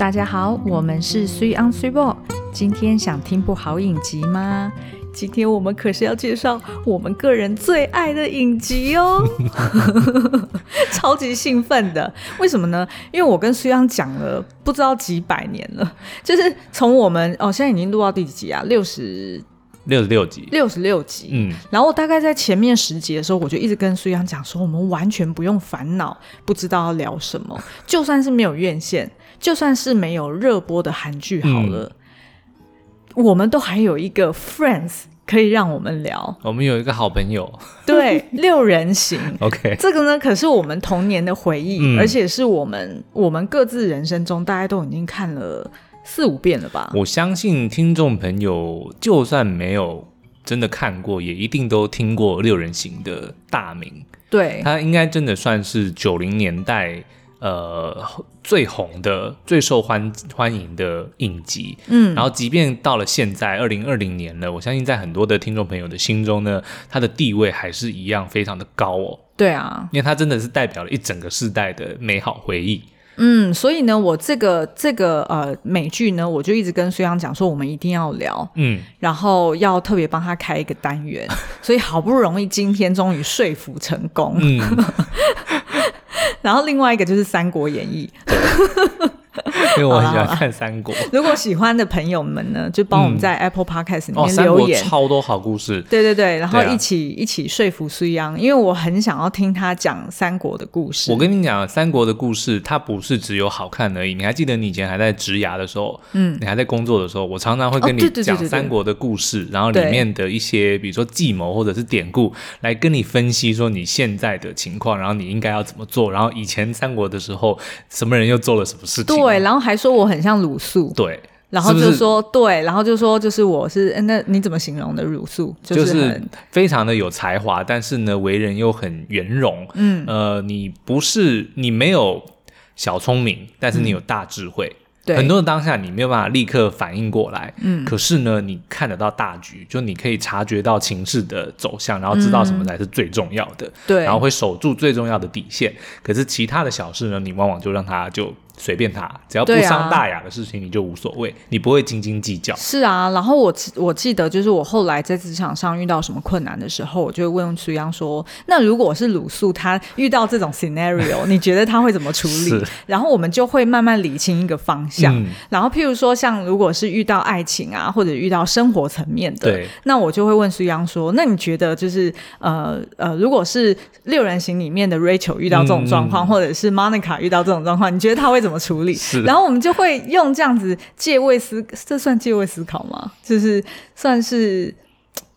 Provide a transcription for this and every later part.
大家好，我们是 Three on Three Ball。今天想听部好影集吗？今天我们可是要介绍我们个人最爱的影集哦，超级兴奋的。为什么呢？因为我跟 Three on 讲了不知道几百年了，就是从我们哦，现在已经录到第几集啊？六十。六十六集，六十六集，嗯，然后我大概在前面十集的时候，我就一直跟苏央讲说，我们完全不用烦恼，不知道要聊什么，就算是没有院线，就算是没有热播的韩剧好了，嗯，我们都还有一个 Friends 可以让我们聊，我们有一个好朋友，对，六人行，OK，这个呢可是我们童年的回忆，嗯，而且是我们我们各自人生中大家都已经看了。四五遍了吧？我相信听众朋友就算没有真的看过，也一定都听过六人行的大名。对，他应该真的算是九零年代呃最红的、最受欢欢迎的影集。嗯，然后即便到了现在二零二零年了，我相信在很多的听众朋友的心中呢，它的地位还是一样非常的高哦。对啊，因为它真的是代表了一整个世代的美好回忆。嗯，所以呢，我这个这个呃美剧呢，我就一直跟孙杨讲说，我们一定要聊，嗯，然后要特别帮他开一个单元，所以好不容易今天终于说服成功，嗯，然后另外一个就是《三国演义》。因为我很喜欢看三国。如果喜欢的朋友们呢，就帮我们在 Apple Podcast 里面留言。嗯哦、超多好故事。对对对，然后一起、啊、一起说服苏央，因为我很想要听他讲三国的故事。我跟你讲，三国的故事它不是只有好看而已。你还记得你以前还在职涯的时候，嗯，你还在工作的时候，我常常会跟你讲三国的故事，然后里面的一些比如说计谋或者是典故，来跟你分析说你现在的情况，然后你应该要怎么做，然后以前三国的时候什么人又做了什么事情。对，然后。还说我很像鲁肃，对，然后就说是是对，然后就说就是我是，那你怎么形容的鲁肃？就是，就是非常的有才华，但是呢，为人又很圆融。嗯，呃，你不是你没有小聪明，但是你有大智慧。嗯，很多的当下你没有办法立刻反应过来，嗯，可是呢，你看得到大局，就你可以察觉到情势的走向，然后知道什么才是最重要的，对、嗯，然后会守住最重要的底线。可是其他的小事呢，你往往就让他就。随便他，只要不伤大雅的事情，你就无所谓，啊，你不会斤斤计较。是啊，然后我我记得，就是我后来在职场上遇到什么困难的时候，我就会问苏央说：“那如果是鲁肃，他遇到这种 scenario，你觉得他会怎么处理？”然后我们就会慢慢理清一个方向。嗯、然后譬如说，像如果是遇到爱情啊，或者遇到生活层面的，那我就会问苏央说：“那你觉得就是呃呃，如果是六人行里面的 Rachel 遇到这种状况，嗯、或者是 Monica 遇到这种状况，你觉得他会怎么？”怎么处理？然后我们就会用这样子借位思，这算借位思考吗？就是算是，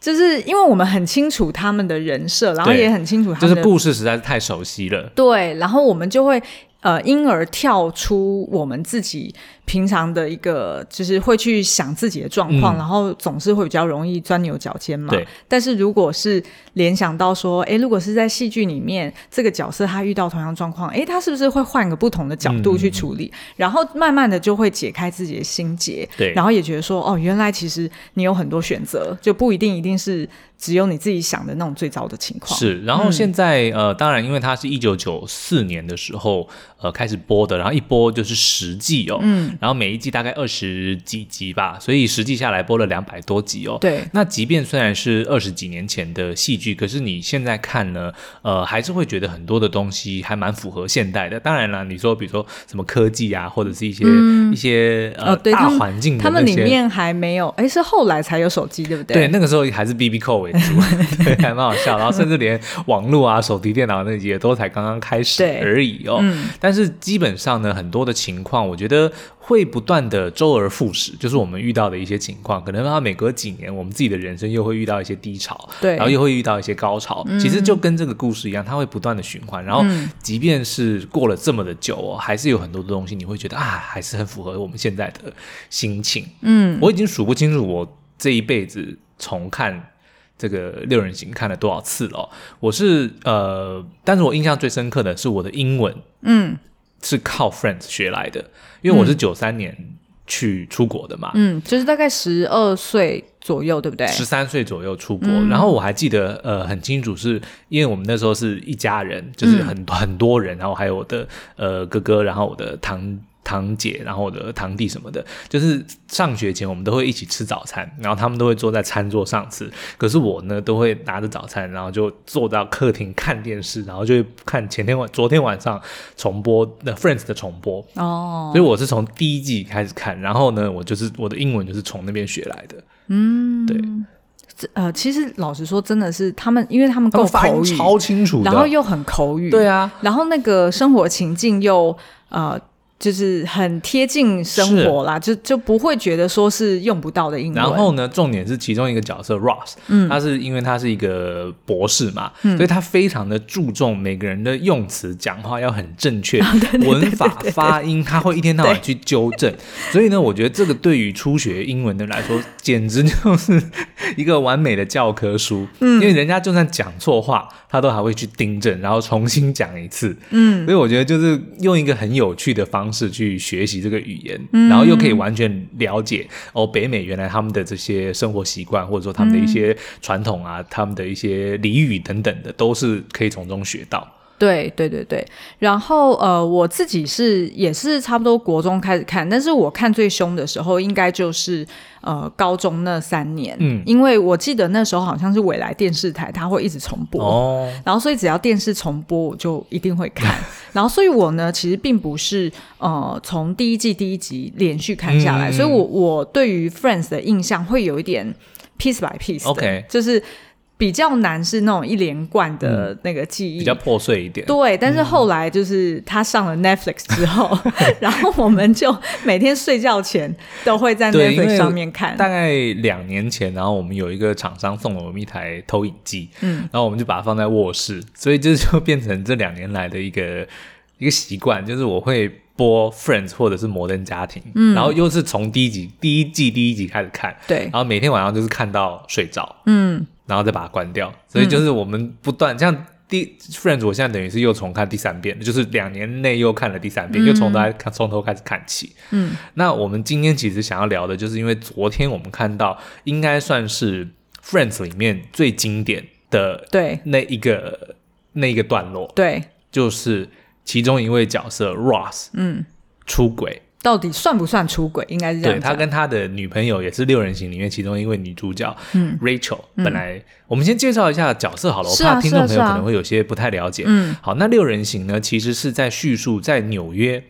就是因为我们很清楚他们的人设，然后也很清楚他们的，就是故事实在是太熟悉了。对，然后我们就会。呃，因而跳出我们自己平常的一个，就是会去想自己的状况，嗯，然后总是会比较容易钻牛角尖嘛。对。但是如果是联想到说，哎，如果是在戏剧里面，这个角色他遇到同样状况，哎，他是不是会换个不同的角度去处理？嗯，然后慢慢的就会解开自己的心结。对。然后也觉得说，哦，原来其实你有很多选择，就不一定一定是。只有你自己想的那种最糟的情况是，然后现在、嗯、呃，当然，因为它是一九九四年的时候呃开始播的，然后一播就是十季哦，嗯，然后每一季大概二十几集吧，所以实际下来播了两百多集哦。对，那即便虽然是二十几年前的戏剧，可是你现在看呢，呃，还是会觉得很多的东西还蛮符合现代的。当然了，你说比如说什么科技啊，或者是一些、嗯、一些呃、哦、大环境的，他们里面还没有，哎，是后来才有手机，对不对？对，那个时候还是 B B 扣为主 对，还蛮好笑，然后甚至连网络啊、手提电脑那些都才刚刚开始而已哦。嗯、但是基本上呢，很多的情况，我觉得会不断的周而复始，就是我们遇到的一些情况，可能它每隔几年，我们自己的人生又会遇到一些低潮，对，然后又会遇到一些高潮。其实就跟这个故事一样，它会不断的循环。然后，即便是过了这么的久哦，还是有很多的东西，你会觉得啊，还是很符合我们现在的心情。嗯，我已经数不清楚我这一辈子重看。这个六人行看了多少次了？我是呃，但是我印象最深刻的是我的英文，嗯，是靠 Friends 学来的，因为我是九三年去出国的嘛，嗯，就是大概十二岁左右，对不对？十三岁左右出国，嗯，然后我还记得呃很清楚，是因为我们那时候是一家人，就是很，嗯，很多人，然后还有我的呃哥哥，然后我的堂。堂姐，然后我的堂弟什么的，就是上学前我们都会一起吃早餐，然后他们都会坐在餐桌上吃，可是我呢都会拿着早餐，然后就坐到客厅看电视，然后就会看前天晚昨天晚上重播的 Friends 的重播。哦，所以我是从第一季开始看，然后呢，我就是我的英文就是从那边学来的，嗯，对。呃，其实老实说，真的是他们，因为他们够口语超清楚，然后又很口语，对啊，然后那个生活情境又呃。就是很贴近生活啦，就就不会觉得说是用不到的英文。然后呢，重点是其中一个角色 Ross，嗯，他是因为他是一个博士嘛，嗯，所以他非常的注重每个人的用词、讲话要很正确，文法、发音，他会一天到晚去纠正。所以呢，我觉得这个对于初学英文的来说，简直就是一个完美的教科书。嗯，因为人家就算讲错话，他都还会去订正，然后重新讲一次。嗯，所以我觉得就是用一个很有趣的方式。是去学习这个语言，嗯，然后又可以完全了解哦，北美原来他们的这些生活习惯，或者说他们的一些传统啊，嗯，他们的一些俚语等等的，都是可以从中学到。对对对对，然后呃，我自己是也是差不多国中开始看，但是我看最凶的时候，应该就是呃高中那三年，嗯，因为我记得那时候好像是未来电视台，它会一直重播，哦，然后所以只要电视重播，我就一定会看，然后所以我呢，其实并不是呃从第一季第一集连续看下来，嗯，所以我我对于 Friends 的印象会有一点 piece by piece，OK，就是。比较难是那种一连贯的那个记忆，嗯、比较破碎一点。对，但是后来就是他上了 Netflix 之后，嗯、然后我们就每天睡觉前都会在 Netflix 上面看。大概两年前，然后我们有一个厂商送了我们一台投影机，嗯，然后我们就把它放在卧室，所以这就变成这两年来的一个一个习惯，就是我会播 Friends 或者是摩登家庭，嗯，然后又是从第一集第一季第一集开始看，对，然后每天晚上就是看到睡着，嗯。然后再把它关掉，所以就是我们不断、嗯、像第 Friends，我现在等于是又重看第三遍，就是两年内又看了第三遍，嗯、又从头看从头开始看起。嗯，那我们今天其实想要聊的，就是因为昨天我们看到应该算是 Friends 里面最经典的对。那一个那一个段落，对，就是其中一位角色 Ross，嗯，出轨。到底算不算出轨？应该是这样。对，他跟他的女朋友也是六人行里面其中一位女主角，嗯，Rachel。本来、嗯、我们先介绍一下角色好了，我怕听众朋友可能会有些不太了解。嗯，好，那六人行呢，其实是在叙述在纽约，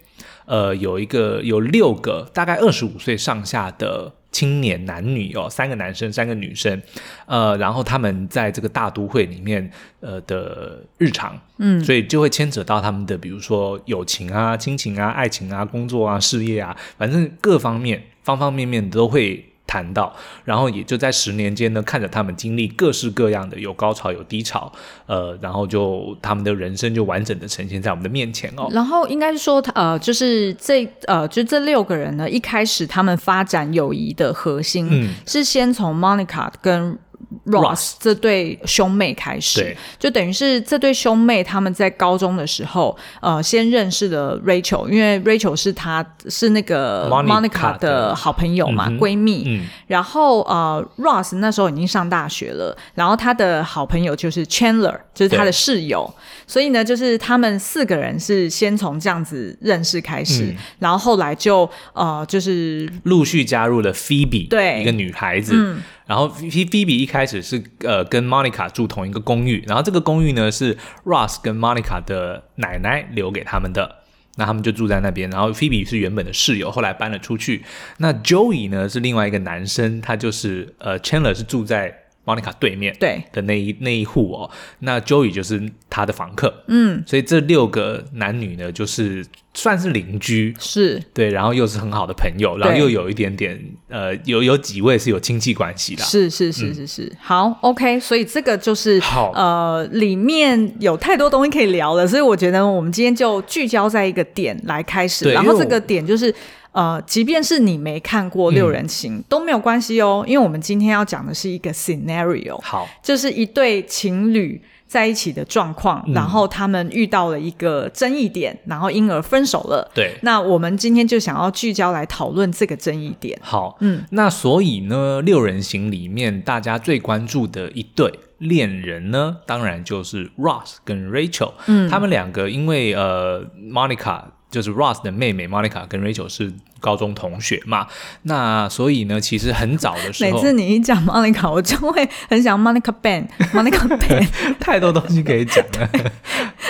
呃，有一个有六个大概二十五岁上下的。青年男女哦，三个男生，三个女生，呃，然后他们在这个大都会里面，呃的日常，嗯，所以就会牵扯到他们的，比如说友情啊、亲情啊、爱情啊、工作啊、事业啊，反正各方面方方面面都会。谈到，然后也就在十年间呢，看着他们经历各式各样的有高潮有低潮，呃，然后就他们的人生就完整的呈现在我们的面前哦。然后应该是说，呃，就是这呃，就这六个人呢，一开始他们发展友谊的核心，嗯，是先从 Monica 跟。Ross 这对兄妹开始，就等于是这对兄妹他们在高中的时候，呃，先认识了 Rachel，因为 Rachel 是她是那个 Monica 的。好朋友嘛，闺蜜。嗯、然后呃，Ross 那时候已经上大学了，然后他的好朋友就是 Chandler，就是他的室友。所以呢，就是他们四个人是先从这样子认识开始，嗯、然后后来就呃，就是陆续加入了 Phoebe，对，一个女孩子。嗯然后菲菲比一开始是呃跟 Monica 住同一个公寓，然后这个公寓呢是 Ross 跟 Monica 的奶奶留给他们的，那他们就住在那边。然后菲比是原本的室友，后来搬了出去。那 Joey 呢是另外一个男生，他就是呃 Chandler 是住在 Monica 对面对。的那一那一户哦。那 Joey 就是他的房客，嗯，所以这六个男女呢就是。算是邻居，是。对，然后又是很好的朋友，然后又有一点点，呃，有有几位是有亲戚关系的，是是是是是，嗯、好，OK，所以这个就是，好。呃，里面有太多东西可以聊了，所以我觉得我们今天就聚焦在一个点来开始，然后这个点就是，呃，即便是你没看过六人行、嗯、都没有关系哦，因为我们今天要讲的是一个 scenario，好，就是一对情侣。在一起的状况，然后他们遇到了一个争议点，嗯、然后因而分手了。对，那我们今天就想要聚焦来讨论这个争议点。好，嗯，那所以呢，六人行里面大家最关注的一对恋人呢，当然就是 Ross 跟 Rachel。嗯，他们两个因为呃，Monica。就是 Ross 的妹妹 Monica 跟 Rachel 是高中同学嘛，那所以呢，其实很早的时候，每次你一讲 Monica，我就会很想 Monica Ben，Monica Ben，太多东西可以讲了。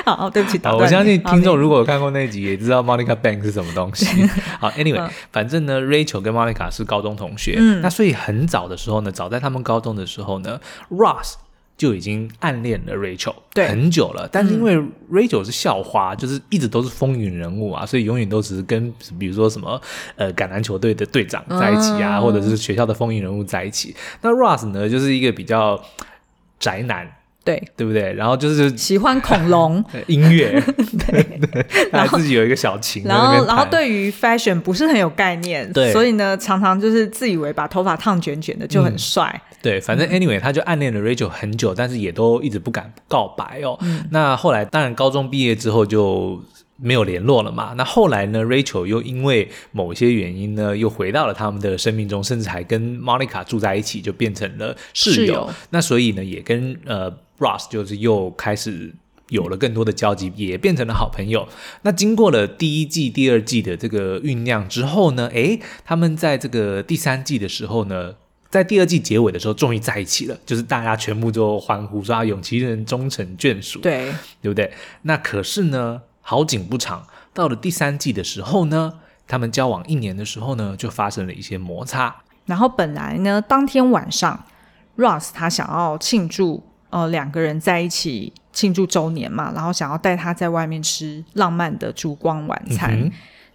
好，对不起，我相信听众如果有看过那集，也知道 Monica Ben 是什么东西。好，Anyway，、嗯、反正呢，Rachel 跟 Monica 是高中同学，嗯、那所以很早的时候呢，早在他们高中的时候呢，Ross。就已经暗恋了 Rachel 对很久了，但是因为 Rachel 是校花，嗯、就是一直都是风云人物啊，所以永远都只是跟比如说什么呃橄榄球队的队长在一起啊，嗯、或者是学校的风云人物在一起。那 Ross 呢，就是一个比较宅男。对，对不对？然后就是喜欢恐龙 音乐，对对，然后自己有一个小琴，然后然后对于 fashion 不是很有概念，对，所以呢，常常就是自以为把头发烫卷卷的就很帅。嗯、对，反正 anyway，他就暗恋了 Rachel 很久，但是也都一直不敢告白哦。嗯、那后来，当然高中毕业之后就没有联络了嘛。那后来呢，Rachel 又因为某些原因呢，又回到了他们的生命中，甚至还跟 Monica 住在一起，就变成了室友。室友那所以呢，也跟呃。Ross 就是又开始有了更多的交集，也变成了好朋友。那经过了第一季、第二季的这个酝酿之后呢，诶，他们在这个第三季的时候呢，在第二季结尾的时候，终于在一起了，就是大家全部都欢呼说啊，永琪人终成眷属，对，对不对？那可是呢，好景不长，到了第三季的时候呢，他们交往一年的时候呢，就发生了一些摩擦。然后本来呢，当天晚上，Ross 他想要庆祝。呃，两个人在一起庆祝周年嘛，然后想要带他在外面吃浪漫的烛光晚餐。嗯、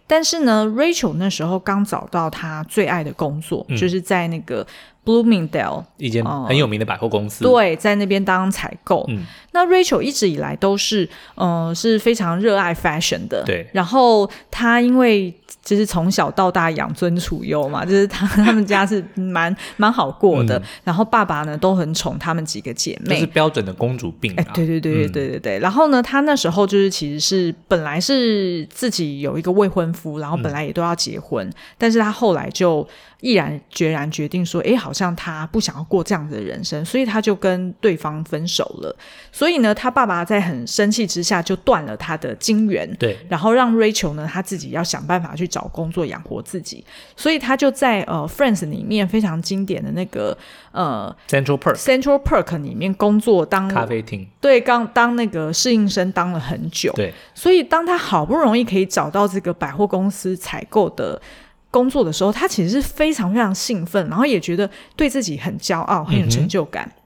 但是呢，Rachel 那时候刚找到他最爱的工作，嗯、就是在那个 Bloomingdale 一间很有名的百货公司。呃、对，在那边当采购。嗯、那 Rachel 一直以来都是，呃，是非常热爱 fashion 的。对。然后她因为就是从小到大养尊处优嘛，就是她 他们家是蛮蛮好过的。嗯、然后爸爸呢都很宠他们几个姐妹，就是标准的公主病、啊。哎，对对对对对对对。嗯、然后呢，她那时候就是其实是本来是自己有一个未婚夫，然后本来也都要结婚，嗯、但是她后来就毅然决然决定说，哎，好像他不想要过这样子的人生，所以他就跟对方分手了。所以呢，他爸爸在很生气之下就断了他的金源，对，然后让 Rachel 呢他自己要想办法去找。找工作养活自己，所以他就在呃《Friends》里面非常经典的那个呃 Central Park Central Park 里面工作当咖啡厅，对，刚当那个适应生当了很久，对，所以当他好不容易可以找到这个百货公司采购的工作的时候，他其实是非常非常兴奋，然后也觉得对自己很骄傲，很有成就感。嗯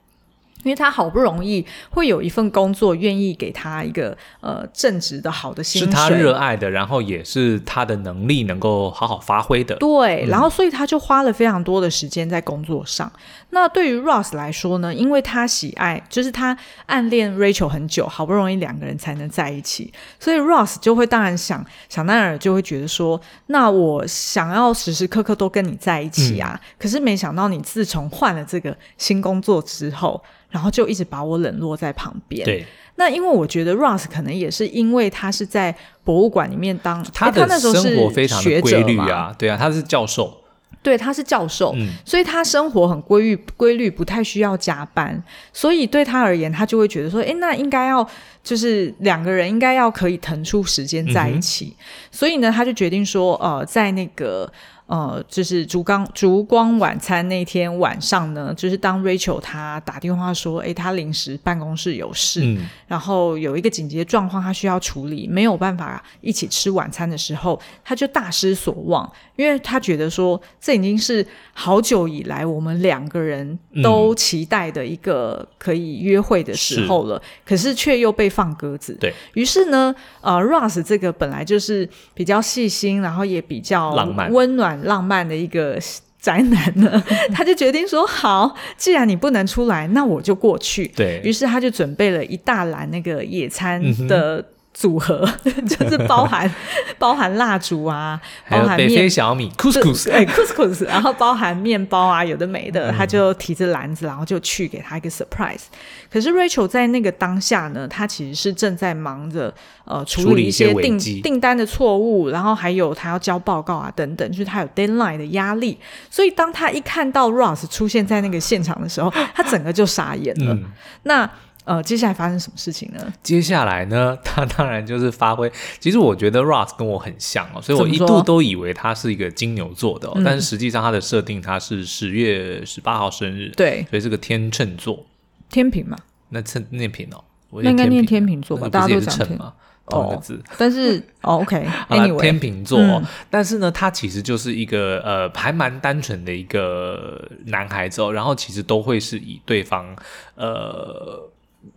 因为他好不容易会有一份工作，愿意给他一个呃正直的好的薪水，是他热爱的，然后也是他的能力能够好好发挥的。对，嗯、然后所以他就花了非常多的时间在工作上。那对于 Ross 来说呢，因为他喜爱，就是他暗恋 Rachel 很久，好不容易两个人才能在一起，所以 Ross 就会当然想想当然就会觉得说，那我想要时时刻刻都跟你在一起啊。嗯、可是没想到你自从换了这个新工作之后。然后就一直把我冷落在旁边。对，那因为我觉得 Ross 可能也是因为他是在博物馆里面当，他的生活非常的规律啊，对啊，他是教授，对，他是教授，嗯，所以他生活很规律，规律不太需要加班，所以对他而言，他就会觉得说，诶，那应该要就是两个人应该要可以腾出时间在一起，嗯、所以呢，他就决定说，呃，在那个。呃，就是烛光烛光晚餐那天晚上呢，就是当 Rachel 她打电话说，诶，她临时办公室有事，嗯、然后有一个紧急状况，她需要处理，没有办法一起吃晚餐的时候，她就大失所望，因为她觉得说，这已经是好久以来我们两个人都期待的一个可以约会的时候了，嗯、可是却又被放鸽子。对，于是呢，呃，Ross 这个本来就是比较细心，然后也比较温暖。浪漫的一个宅男呢，他就决定说：“好，既然你不能出来，那我就过去。”对，于是他就准备了一大篮那个野餐的。嗯组合 就是包含 包含蜡烛啊，包含北非小米 couscous，哎 couscous，然后包含面包啊，有的没的，他就提着篮子，然后就去给他一个 surprise。可是 Rachel 在那个当下呢，他其实是正在忙着呃处理一些订订单的错误，然后还有他要交报告啊等等，就是他有 deadline 的压力。所以当他一看到 Ross 出现在那个现场的时候，他整个就傻眼了。嗯、那呃，接下来发生什么事情呢？接下来呢，他当然就是发挥。其实我觉得 Ross 跟我很像哦，所以我一度都以为他是一个金牛座的，哦，但是实际上他的设定他是十月十八号生日，对，所以是个天秤座，天平嘛？那秤念平哦，那应该念天平座吧？大家都讲秤嘛，同一个字。但是哦，OK，Anyway，天秤座，哦，但是呢，他其实就是一个呃，还蛮单纯的一个男孩子哦，然后其实都会是以对方呃。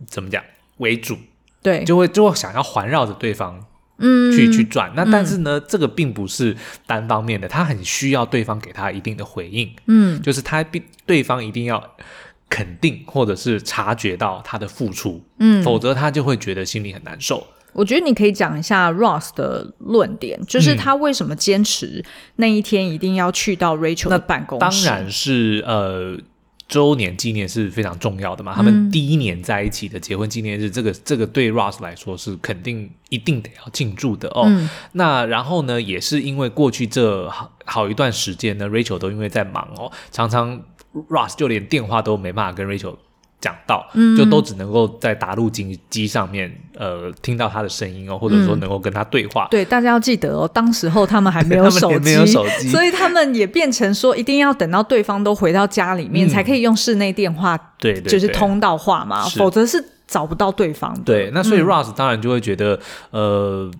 怎么讲为主？对，就会就会想要环绕着对方，嗯，去去转。那但是呢，嗯，这个并不是单方面的，他很需要对方给他一定的回应，嗯，就是他必对方一定要肯定或者是察觉到他的付出，嗯，否则他就会觉得心里很难受。我觉得你可以讲一下 Ross 的论点，就是他为什么坚持那一天一定要去到 Rachel 的办公室？当然是呃。周年纪念是非常重要的嘛，他们第一年在一起的结婚纪念日，嗯、这个这个对 Ross 来说是肯定一定得要庆祝的哦。嗯、那然后呢，也是因为过去这好好一段时间呢，Rachel 都因为在忙哦，常常 Ross 就连电话都没办法跟 Rachel。讲到，就都只能够在打录机机上面，呃，听到他的声音哦，或者说能够跟他对话。嗯、对，大家要记得哦，当时候他们还没有 手机，没有手机，所以他们也变成说，一定要等到对方都回到家里面，嗯、才可以用室内电话，对，就是通道话嘛，否则是找不到对方的。对，那所以 Ross 当然就会觉得，嗯、呃。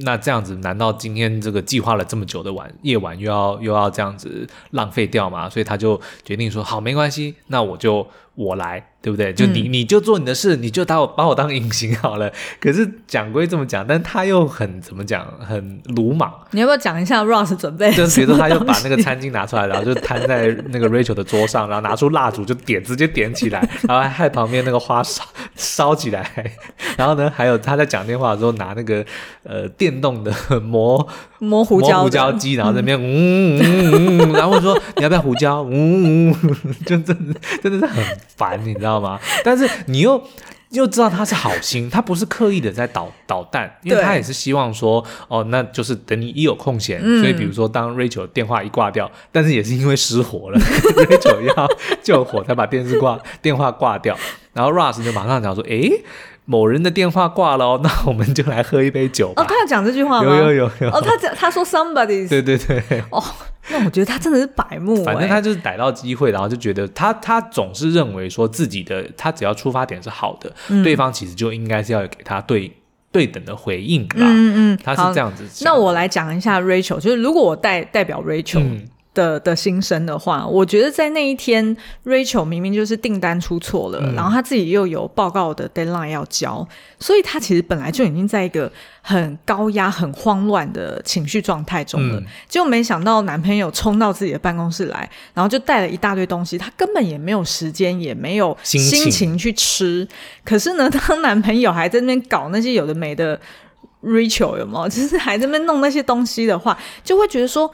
那这样子，难道今天这个计划了这么久的晚夜晚又要又要这样子浪费掉吗？所以他就决定说：“好，没关系，那我就我来，对不对？就你、嗯、你就做你的事，你就把我把我当隐形好了。”可是讲归这么讲，但他又很怎么讲，很鲁莽。你要不要讲一下 Ross 准备？就比如说，他就把那个餐巾拿出来，然后就摊在那个 Rachel 的桌上，然后拿出蜡烛就点，直接点起来，然后还害旁边那个花烧烧起来。然后呢，还有他在讲电话的时候拿那个呃。电动的磨磨胡椒胡椒机，然后在那边嗯嗯嗯，然后说你要不要胡椒？嗯嗯，就真的真的是很烦，你知道吗？但是你又又知道他是好心，他不是刻意的在捣捣蛋，因为他也是希望说哦，那就是等你一有空闲，所以比如说当 Rachel 电话一挂掉，但是也是因为失火了，Rachel 要救火才把电视挂电话挂掉，然后 Ross 就马上讲说，诶。某人的电话挂了哦，那我们就来喝一杯酒吧。哦，他要讲这句话吗？有有有有。哦，他讲他说 somebody。对对对。哦，那我觉得他真的是白目。反正他就是逮到机会，然后就觉得他他总是认为说自己的他只要出发点是好的，嗯、对方其实就应该是要给他对对等的回应啦。嗯嗯。他是这样子。那我来讲一下 Rachel，就是如果我代代表 Rachel。嗯的的心声的话，我觉得在那一天，Rachel 明明就是订单出错了，嗯、然后他自己又有报告的 deadline 要交，所以他其实本来就已经在一个很高压、很慌乱的情绪状态中了。就、嗯、没想到男朋友冲到自己的办公室来，然后就带了一大堆东西，他根本也没有时间，也没有心情去吃。可是呢，当男朋友还在那边搞那些有的没的，Rachel 有没有？就是还在那边弄那些东西的话，就会觉得说。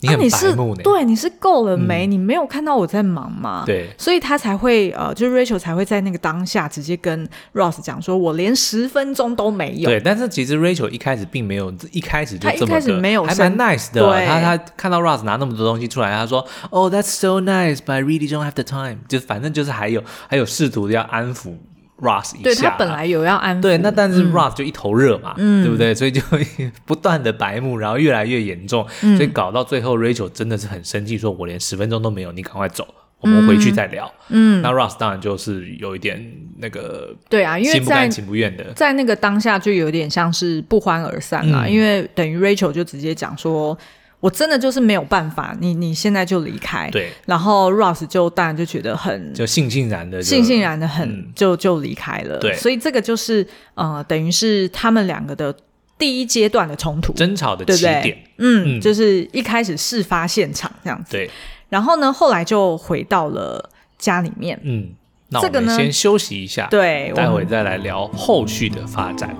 你很白目呢？啊、你是对，你是够了没？嗯、你没有看到我在忙吗？对，所以他才会呃，就是 Rachel 才会在那个当下直接跟 Ross 讲说，我连十分钟都没有。对，但是其实 Rachel 一开始并没有，一开始就这么他一开始没有，还蛮 nice 的。对他他看到 Ross 拿那么多东西出来，他说，Oh, that's so nice, but I really don't have the time。就反正就是还有还有试图要安抚。Ross 一下，对他本来有要安抚，对，那但是 Ross 就一头热嘛，嗯、对不对？所以就 不断的白目，然后越来越严重，嗯、所以搞到最后，Rachel 真的是很生气，说我连十分钟都没有，你赶快走，我们回去再聊。嗯，那 Ross 当然就是有一点那个，对啊，因为心不甘情不愿的，在那个当下就有点像是不欢而散啦，嗯、因为等于 Rachel 就直接讲说。我真的就是没有办法，你你现在就离开，对，然后 Ross 就当然就觉得很就悻悻然的，悻悻然的很，嗯、就就离开了，对，所以这个就是呃，等于是他们两个的第一阶段的冲突，争吵的起点，对？对嗯，嗯。就是一开始事发现场这样子，对，然后呢，后来就回到了家里面，嗯，那我们先休息一下，对，待会再来聊后续的发展。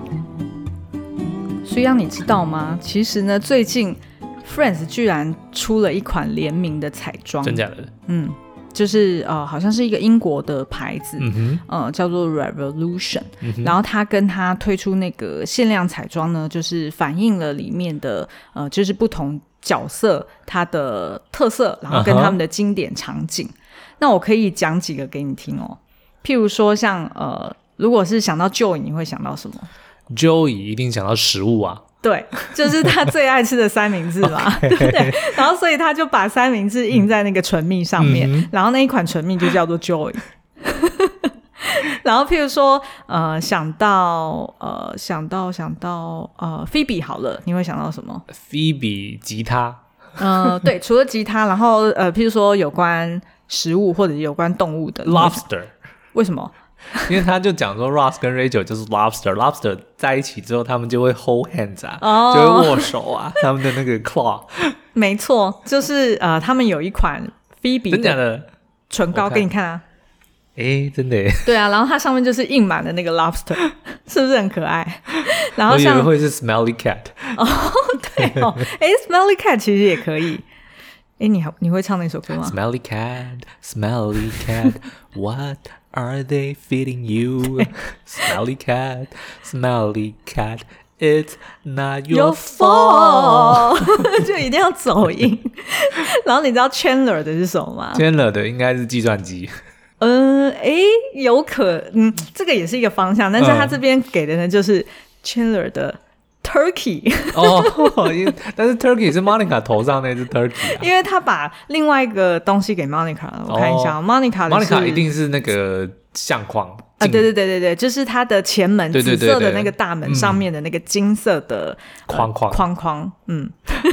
所以让你知道吗？其实呢，最近。Friends 居然出了一款联名的彩妆，真假的？嗯，就是呃，好像是一个英国的牌子，嗯哼，呃，叫做 Revolution，嗯，然后它跟它推出那个限量彩妆呢，就是反映了里面的呃，就是不同角色它的特色，然后跟他们的经典场景。Uh huh. 那我可以讲几个给你听哦，譬如说像呃。如果是想到 Joey，你会想到什么？Joey 一定想到食物啊。对，就是他最爱吃的三明治嘛，对不对？然后所以他就把三明治印在那个唇蜜上面，嗯、然后那一款唇蜜就叫做 Joy。然后譬如说，呃，想到呃，想到想到呃，Phoebe 好了，你会想到什么？Phoebe 吉他。嗯、呃，对，除了吉他，然后呃，譬如说有关食物或者有关动物的 Lobster，为什么？因为他就讲说，Ross 跟 Rachel 就是 lobster，lobster 在一起之后，他们就会 hold hands 啊，oh. 就会握手啊，他们的那个 claw。没错，就是呃，他们有一款 Phoebe 的唇膏给你看啊。哎，真的耶。对啊，然后它上面就是印满了那个 lobster，是不是很可爱？然后像我以为会是 Smelly Cat。哦，对哦，哎，Smelly Cat 其实也可以。哎，你还你会唱那首歌吗？Smelly cat, smelly cat, what are they feeding you? Smelly cat, smelly cat, it's not your fault。就一定要走音。然后你知道 Chandler 的是什么吗？Chandler 的应该是计算机。嗯，哎，有可，嗯，这个也是一个方向，但是他这边给的呢，就是 Chandler 的。Turkey 哦，但是 Turkey 是 Monica 头上那只 Turkey，啊、因为他把另外一个东西给 Monica 了。我看一下，Monica，Monica 一定是那个相框啊，对对对对对，就是它的前门紫色的那个大门上面的那个金色的框框。框框，嗯，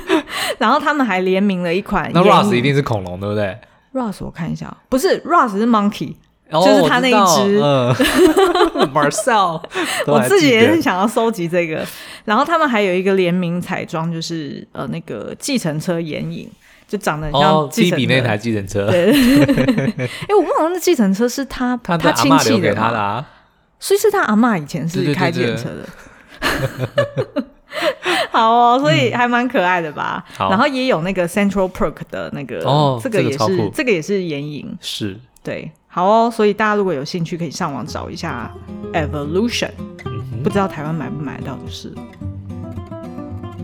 然后他们还联名了一款，那 Ross 一定是恐龙，对不对？Ross 我看一下，不是 Ross 是 Monkey。就是他那一只，，Marcel，我自己也是想要收集这个。然后他们还有一个联名彩妆，就是呃那个计程车眼影，就长得很像计程车、哦、那台计程车。对，哎、欸，我不知道那计程车是他他亲戚的他的啊，所以是他阿妈以前是开计程车的。好哦，所以还蛮可爱的吧？嗯、然后也有那个 Central Perk 的那个，哦，这个也是这个，这个也是眼影，是对。好哦，所以大家如果有兴趣，可以上网找一下 Evolution，嗯，不知道台湾买不买得到就是。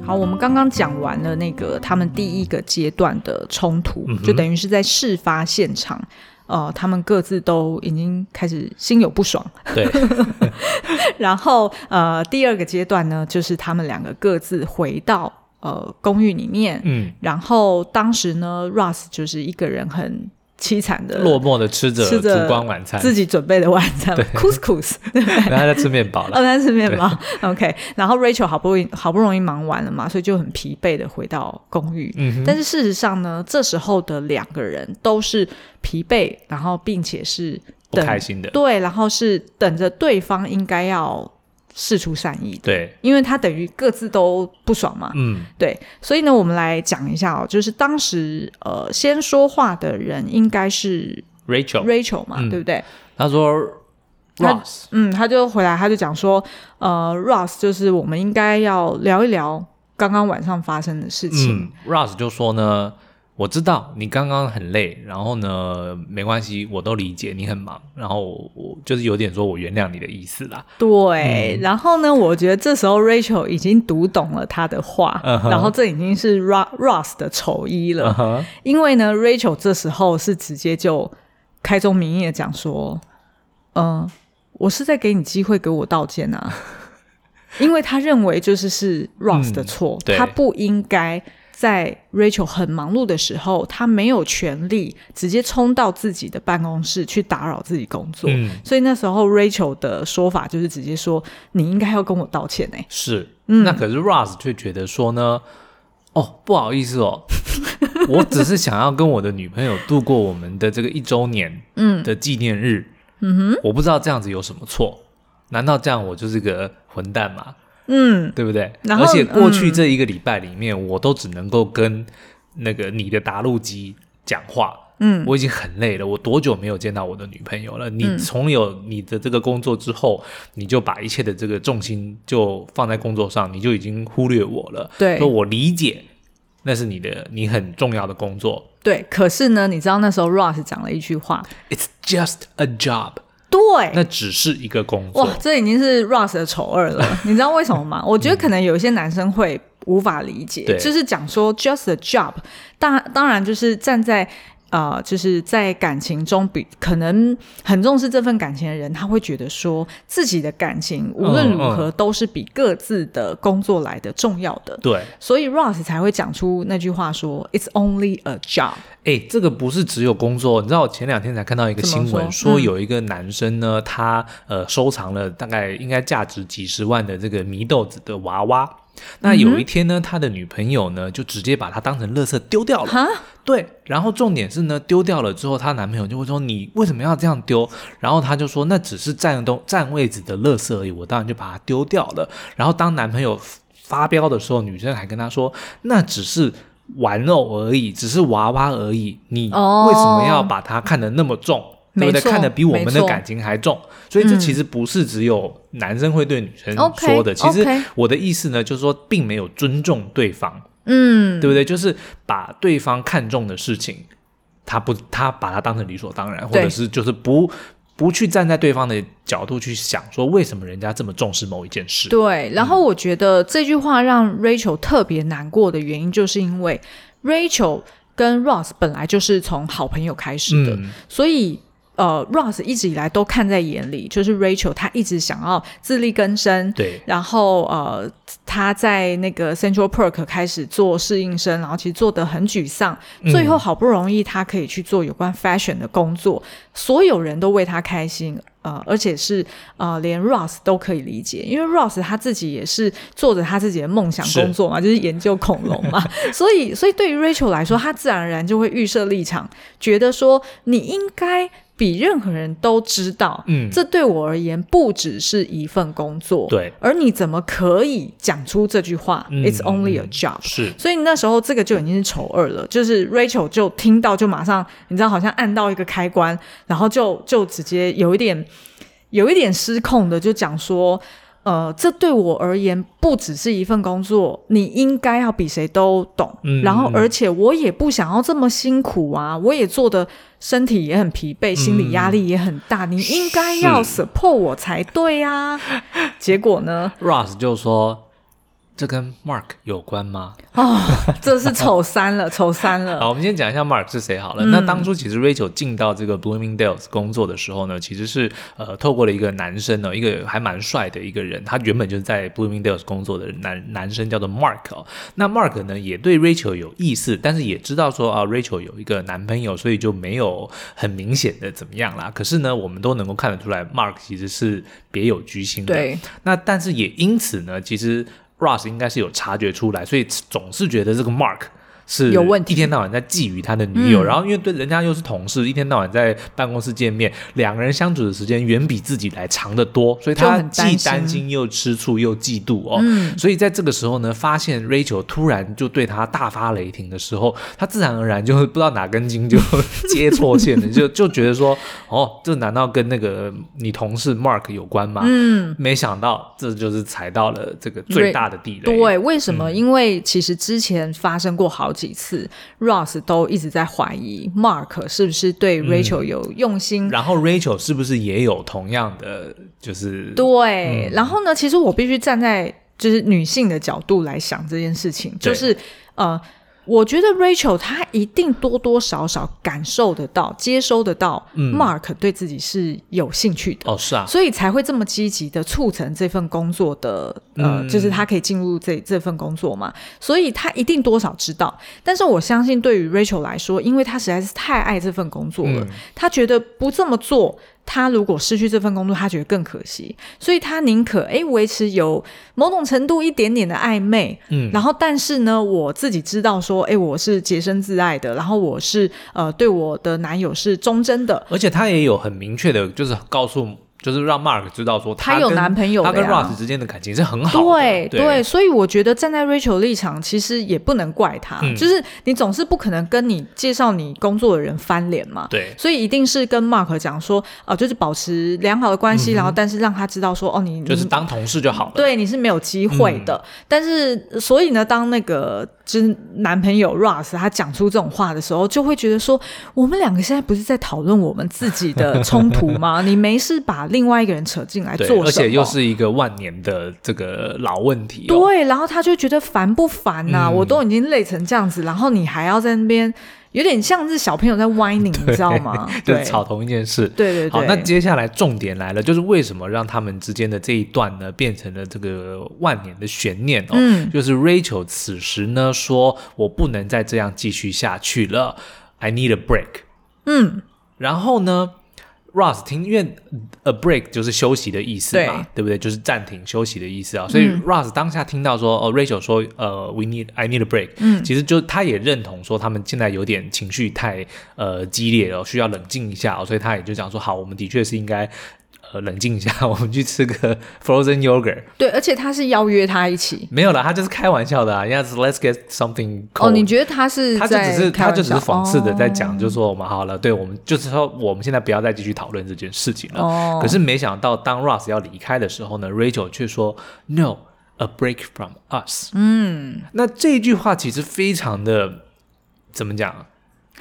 好，我们刚刚讲完了那个他们第一个阶段的冲突，嗯，就等于是在事发现场，呃，他们各自都已经开始心有不爽。对。然后呃，第二个阶段呢，就是他们两个各自回到呃公寓里面，嗯，然后当时呢，Russ 就是一个人很。凄惨的，落寞的吃着烛光晚餐，自己准备的晚餐，couscous，然后他在吃面包了，哦，他在吃面包，OK。然后 Rachel 好不容易好不容易忙完了嘛，所以就很疲惫的回到公寓。嗯，但是事实上呢，这时候的两个人都是疲惫，然后并且是不开心的，对，然后是等着对方应该要。释出善意，对，因为他等于各自都不爽嘛，嗯，对，所以呢，我们来讲一下哦，就是当时呃，先说话的人应该是 Rachel，Rachel 嘛，嗯，对不对？他说 Ross，嗯，他就回来，他就讲说，呃，Ross 就是我们应该要聊一聊刚刚晚上发生的事情。嗯，Ross 就说呢。我知道你刚刚很累，然后呢，没关系，我都理解你很忙，然后我就是有点说我原谅你的意思啦。对，嗯、然后呢，我觉得这时候 Rachel 已经读懂了他的话，uh -huh. 然后这已经是 Ross 的丑衣了，uh -huh. 因为呢，Rachel 这时候是直接就开宗明义的讲说，嗯、呃，我是在给你机会给我道歉啊，因为他认为就是是 Ross 的错，嗯、他不应该。在 Rachel 很忙碌的时候，他没有权利直接冲到自己的办公室去打扰自己工作。嗯，所以那时候 Rachel 的说法就是直接说：“你应该要跟我道歉。”哎，是，嗯，那可是 Russ 却觉得说呢：“哦，不好意思哦，我只是想要跟我的女朋友度过我们的这个一周年嗯的纪念日。嗯哼，我不知道这样子有什么错？难道这样我就是个混蛋吗？”嗯，对不对？而且过去这一个礼拜里面，嗯，我都只能够跟那个你的答录机讲话。嗯，我已经很累了。我多久没有见到我的女朋友了？你从有你的这个工作之后，你就把一切的这个重心就放在工作上，你就已经忽略我了。对，说我理解，那是你的你很重要的工作。对，可是呢，你知道那时候 Ross 讲了一句话：“It's just a job。”对，那只是一个工作。哇，这已经是 Ross 的丑二了。你知道为什么吗？我觉得可能有一些男生会无法理解，嗯、就是讲说 just a job。当当然，就是站在呃，就是在感情中比可能很重视这份感情的人，他会觉得说自己的感情无论如何都是比各自的工作来的重要的。对、嗯，所以 Ross 才会讲出那句话说：“It's only a job。”哎，这个不是只有工作。你知道，我前两天才看到一个新闻，说，说有一个男生呢，嗯、他呃收藏了大概应该价值几十万的这个祢豆子的娃娃。那有一天呢，他的女朋友呢就直接把他当成垃圾丢掉了。对，然后重点是呢，丢掉了之后，她男朋友就会说：“你为什么要这样丢？”然后她就说：“那只是占东占位置的垃圾而已，我当然就把它丢掉了。”然后当男朋友发飙的时候，女生还跟他说：“那只是玩偶而已，只是娃娃而已，你为什么要把它看得那么重？”哦对不对？看得比我们的感情还重，所以这其实不是只有男生会对女生说的。嗯、其实我的意思呢，就是说，并没有尊重对方，嗯，对不对？就是把对方看重的事情，他不，他把它当成理所当然，或者是就是不不去站在对方的角度去想，说为什么人家这么重视某一件事。对。然后我觉得这句话让 Rachel 特别难过的原因，就是因为 Rachel 跟 Ross 本来就是从好朋友开始的，嗯、所以。呃，Ross 一直以来都看在眼里，就是 Rachel，他一直想要自力更生。对。然后呃，他在那个 Central Park 开始做适应生，然后其实做得很沮丧。最后好不容易他可以去做有关 fashion 的工作，嗯、所有人都为他开心。呃，而且是呃，连 Ross 都可以理解，因为 Ross 他自己也是做着他自己的梦想工作嘛，是就是研究恐龙嘛。所以，所以对于 Rachel 来说，他自然而然就会预设立场，觉得说你应该。比任何人都知道，嗯，这对我而言不只是一份工作，对。而你怎么可以讲出这句话？嗯，It's only a job。是，所以那时候这个就已经是丑恶了。就是 Rachel 就听到就马上，你知道，好像按到一个开关，然后就就直接有一点有一点失控的就讲说。呃，这对我而言不只是一份工作，你应该要比谁都懂。嗯，然后，而且我也不想要这么辛苦啊，我也做的身体也很疲惫，心理压力也很大，嗯，你应该要 support 我才对啊。结果呢，Ross 就说。这跟 Mark 有关吗？哦，这是丑三了，丑三了。好，我们先讲一下 Mark 是谁好了。嗯、那当初其实 Rachel 进到这个 Bloomingdale's 工作的时候呢，其实是呃透过了一个男生呢，一个还蛮帅的一个人，他原本就是在 Bloomingdale's 工作的男男生，叫做 Mark 哦。那 Mark 呢也对 Rachel 有意思，但是也知道说啊 Rachel 有一个男朋友，所以就没有很明显的怎么样啦。可是呢，我们都能够看得出来，Mark 其实是别有居心的。对。那但是也因此呢，其实。Rush 应该是有察觉出来，所以总是觉得这个 Mark。是有问题，一天到晚在觊觎他的女友，嗯、然后因为对人家又是同事，一天到晚在办公室见面，两个人相处的时间远比自己来长得多，所以他既担心又吃醋又嫉妒哦。嗯、所以在这个时候呢，发现 Rachel 突然就对他大发雷霆的时候，他自然而然就不知道哪根筋就接错线了，就 就觉得说，哦，这难道跟那个你同事 Mark 有关吗？嗯，没想到这就是踩到了这个最大的地雷。对，为什么？嗯、因为其实之前发生过好几。几次，Ross 都一直在怀疑 Mark 是不是对 Rachel 有用心，嗯、然后 Rachel 是不是也有同样的，就是对。嗯、然后呢，其实我必须站在就是女性的角度来想这件事情，就是呃。我觉得 Rachel 她一定多多少少感受得到、接收得到，Mark 对自己是有兴趣的。哦，是啊，所以才会这么积极的促成这份工作的，呃，就是他可以进入这这份工作嘛。所以他一定多少知道。但是我相信，对于 Rachel 来说，因为他实在是太爱这份工作了，他觉得不这么做。他如果失去这份工作，他觉得更可惜，所以他宁可诶维持有某种程度一点点的暧昧，嗯，然后但是呢，我自己知道说，诶我是洁身自爱的，然后我是呃对我的男友是忠贞的，而且他也有很明确的，就是告诉。就是让 Mark 知道说他，他有男朋友，他跟 Ross 之间的感情是很好的。对对，对，所以我觉得站在 Rachel 立场，其实也不能怪他。嗯、就是你总是不可能跟你介绍你工作的人翻脸嘛。对，所以一定是跟 Mark 讲说，哦、呃，就是保持良好的关系，嗯、然后但是让他知道说，哦，你就是当同事就好了。对，你是没有机会的。嗯、但是所以呢，当那个。就是男朋友 Ross 他讲出这种话的时候，就会觉得说，我们两个现在不是在讨论我们自己的冲突吗？你没事把另外一个人扯进来做什么？而且又是一个万年的这个老问题、哦。对，然后他就觉得烦不烦呐、啊？嗯、我都已经累成这样子，然后你还要在那边有点像是小朋友在 whining，你知道吗？就是吵同一件事。对对对。好，那接下来重点来了，就是为什么让他们之间的这一段呢，变成了这个万年的悬念哦？嗯，就是 Rachel 此时呢说：“我不能再这样继续下去了，I need a break。”嗯，然后呢？Ross 听，因为 a break 就是休息的意思嘛，对，对不对？就是暂停休息的意思啊。所以 Ross 当下听到说，哦，Rachel 说，呃，we need I need a break，嗯，其实就他也认同说，他们现在有点情绪太呃激烈了，需要冷静一下哦，所以他也就讲说，好，我们的确是应该。呃，冷静一下，我们去吃个 frozen yogurt。对，而且他是邀约他一起，没有啦，他就是开玩笑的啊。人家是 Let's get something cold。哦，你觉得他是？他就只是，他就只是讽刺的在讲，就是说我们好了，对我们就是说我们现在不要再继续讨论这件事情了。哦。可是没想到，当 Ross 要离开的时候呢，Rachel 却说 No，a break from us。嗯。那这句话其实非常的怎么讲？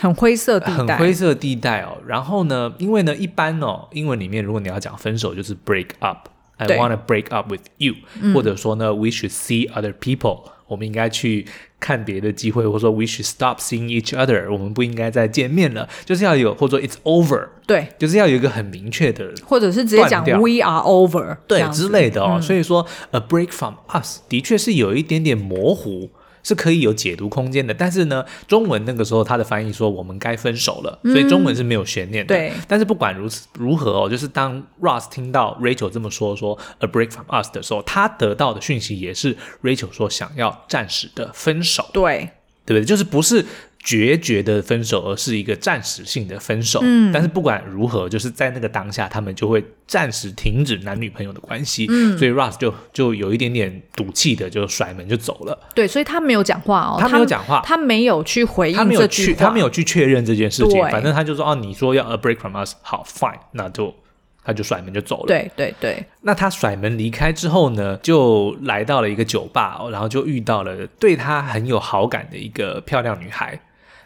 很灰色地带，很灰色地带哦。然后呢，因为呢，一般哦，英文里面如果你要讲分手，就是 break up，I wanna break up with you，嗯，或者说呢，we should see other people，我们应该去看别的机会，或者说 we should stop seeing each other，我们不应该再见面了，就是要有，或者说 it's over，对，就是要有一个很明确的，或者是直接讲 we are over，对之类的哦。嗯，所以说 a break from us 的确是有一点点模糊。是可以有解读空间的，但是呢，中文那个时候他的翻译说我们该分手了，嗯、所以中文是没有悬念的。对，但是不管如此如何哦，就是当 Ross 听到 Rachel 这么说说 a break from us 的时候，他得到的讯息也是 Rachel 说想要暂时的分手。对，对不对？就是不是。决绝的分手，而是一个暂时性的分手。嗯，但是不管如何，就是在那个当下，他们就会暂时停止男女朋友的关系。嗯，所以 Russ 就就有一点点赌气的，就甩门就走了。对，所以他没有讲话哦，他没有讲话，他没有去回应这句，他没有去，他没有去确认这件事情。反正他就说：“哦，你说要 a break from us，好，fine，那就。”他就甩门就走了。对对对。那他甩门离开之后呢，就来到了一个酒吧哦，然后就遇到了对他很有好感的一个漂亮女孩。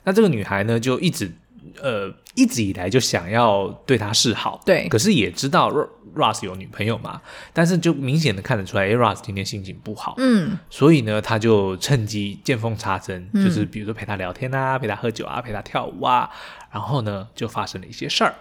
那这个女孩呢，就一直呃一直以来就想要对他示好。对。可是也知道 Ross 有女朋友嘛，但是就明显的看得出来，哎，Ross 今天心情不好。嗯。所以呢，他就趁机见缝插针，就是比如说陪他聊天啊，陪他喝酒啊，陪他跳舞啊，然后呢，就发生了一些事儿。